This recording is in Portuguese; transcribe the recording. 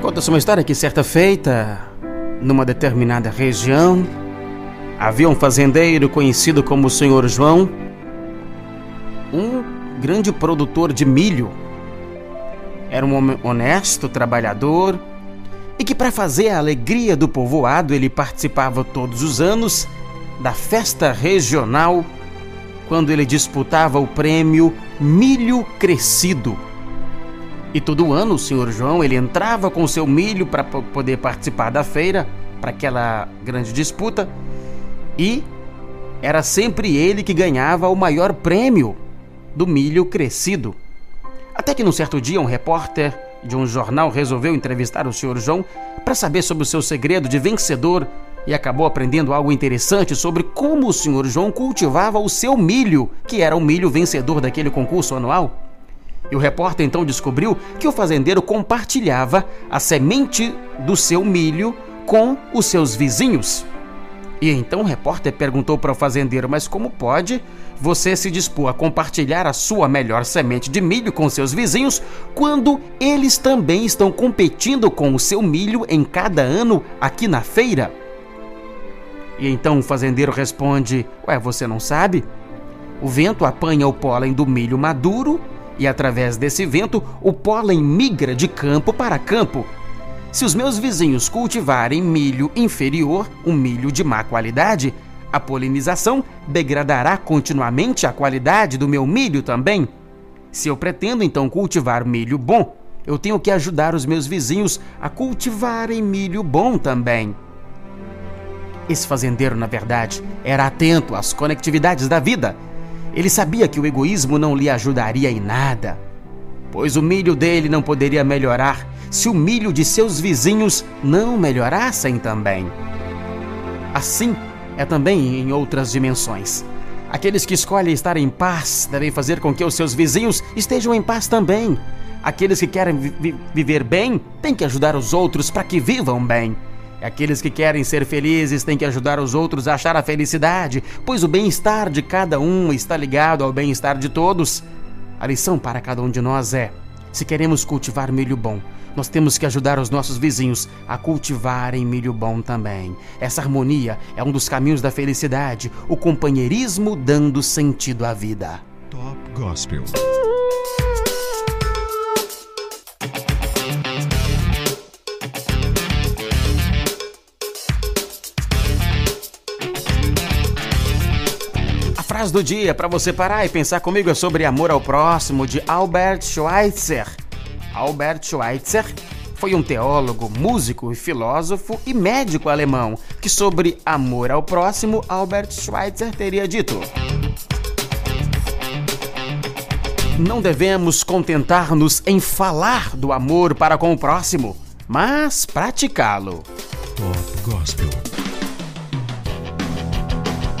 Conta-se uma história que certa feita, numa determinada região, havia um fazendeiro conhecido como o Senhor João, um grande produtor de milho. Era um homem honesto, trabalhador, e que para fazer a alegria do povoado ele participava todos os anos da festa regional quando ele disputava o prêmio Milho Crescido. E todo ano o senhor João ele entrava com seu milho para poder participar da feira, para aquela grande disputa, e era sempre ele que ganhava o maior prêmio do milho crescido. Até que num certo dia um repórter de um jornal resolveu entrevistar o senhor João para saber sobre o seu segredo de vencedor e acabou aprendendo algo interessante sobre como o senhor João cultivava o seu milho, que era o milho vencedor daquele concurso anual. E o repórter então descobriu que o fazendeiro compartilhava a semente do seu milho com os seus vizinhos. E então o repórter perguntou para o fazendeiro: Mas como pode você se dispor a compartilhar a sua melhor semente de milho com seus vizinhos quando eles também estão competindo com o seu milho em cada ano aqui na feira? E então o fazendeiro responde: Ué, você não sabe? O vento apanha o pólen do milho maduro e, através desse vento, o pólen migra de campo para campo. Se os meus vizinhos cultivarem milho inferior, um milho de má qualidade, a polinização degradará continuamente a qualidade do meu milho também. Se eu pretendo então cultivar milho bom, eu tenho que ajudar os meus vizinhos a cultivarem milho bom também. Esse fazendeiro, na verdade, era atento às conectividades da vida. Ele sabia que o egoísmo não lhe ajudaria em nada, pois o milho dele não poderia melhorar se o milho de seus vizinhos não melhorassem também. Assim é também em outras dimensões. Aqueles que escolhem estar em paz devem fazer com que os seus vizinhos estejam em paz também. Aqueles que querem vi viver bem têm que ajudar os outros para que vivam bem. Aqueles que querem ser felizes têm que ajudar os outros a achar a felicidade, pois o bem-estar de cada um está ligado ao bem-estar de todos. A lição para cada um de nós é: se queremos cultivar milho bom, nós temos que ajudar os nossos vizinhos a cultivarem milho bom também. Essa harmonia é um dos caminhos da felicidade, o companheirismo dando sentido à vida. Top Gospel. Frase do dia para você parar e pensar comigo é sobre amor ao próximo de Albert Schweitzer. Albert Schweitzer foi um teólogo, músico filósofo e médico alemão que sobre amor ao próximo Albert Schweitzer teria dito: Não devemos contentar-nos em falar do amor para com o próximo, mas praticá-lo. Gospel.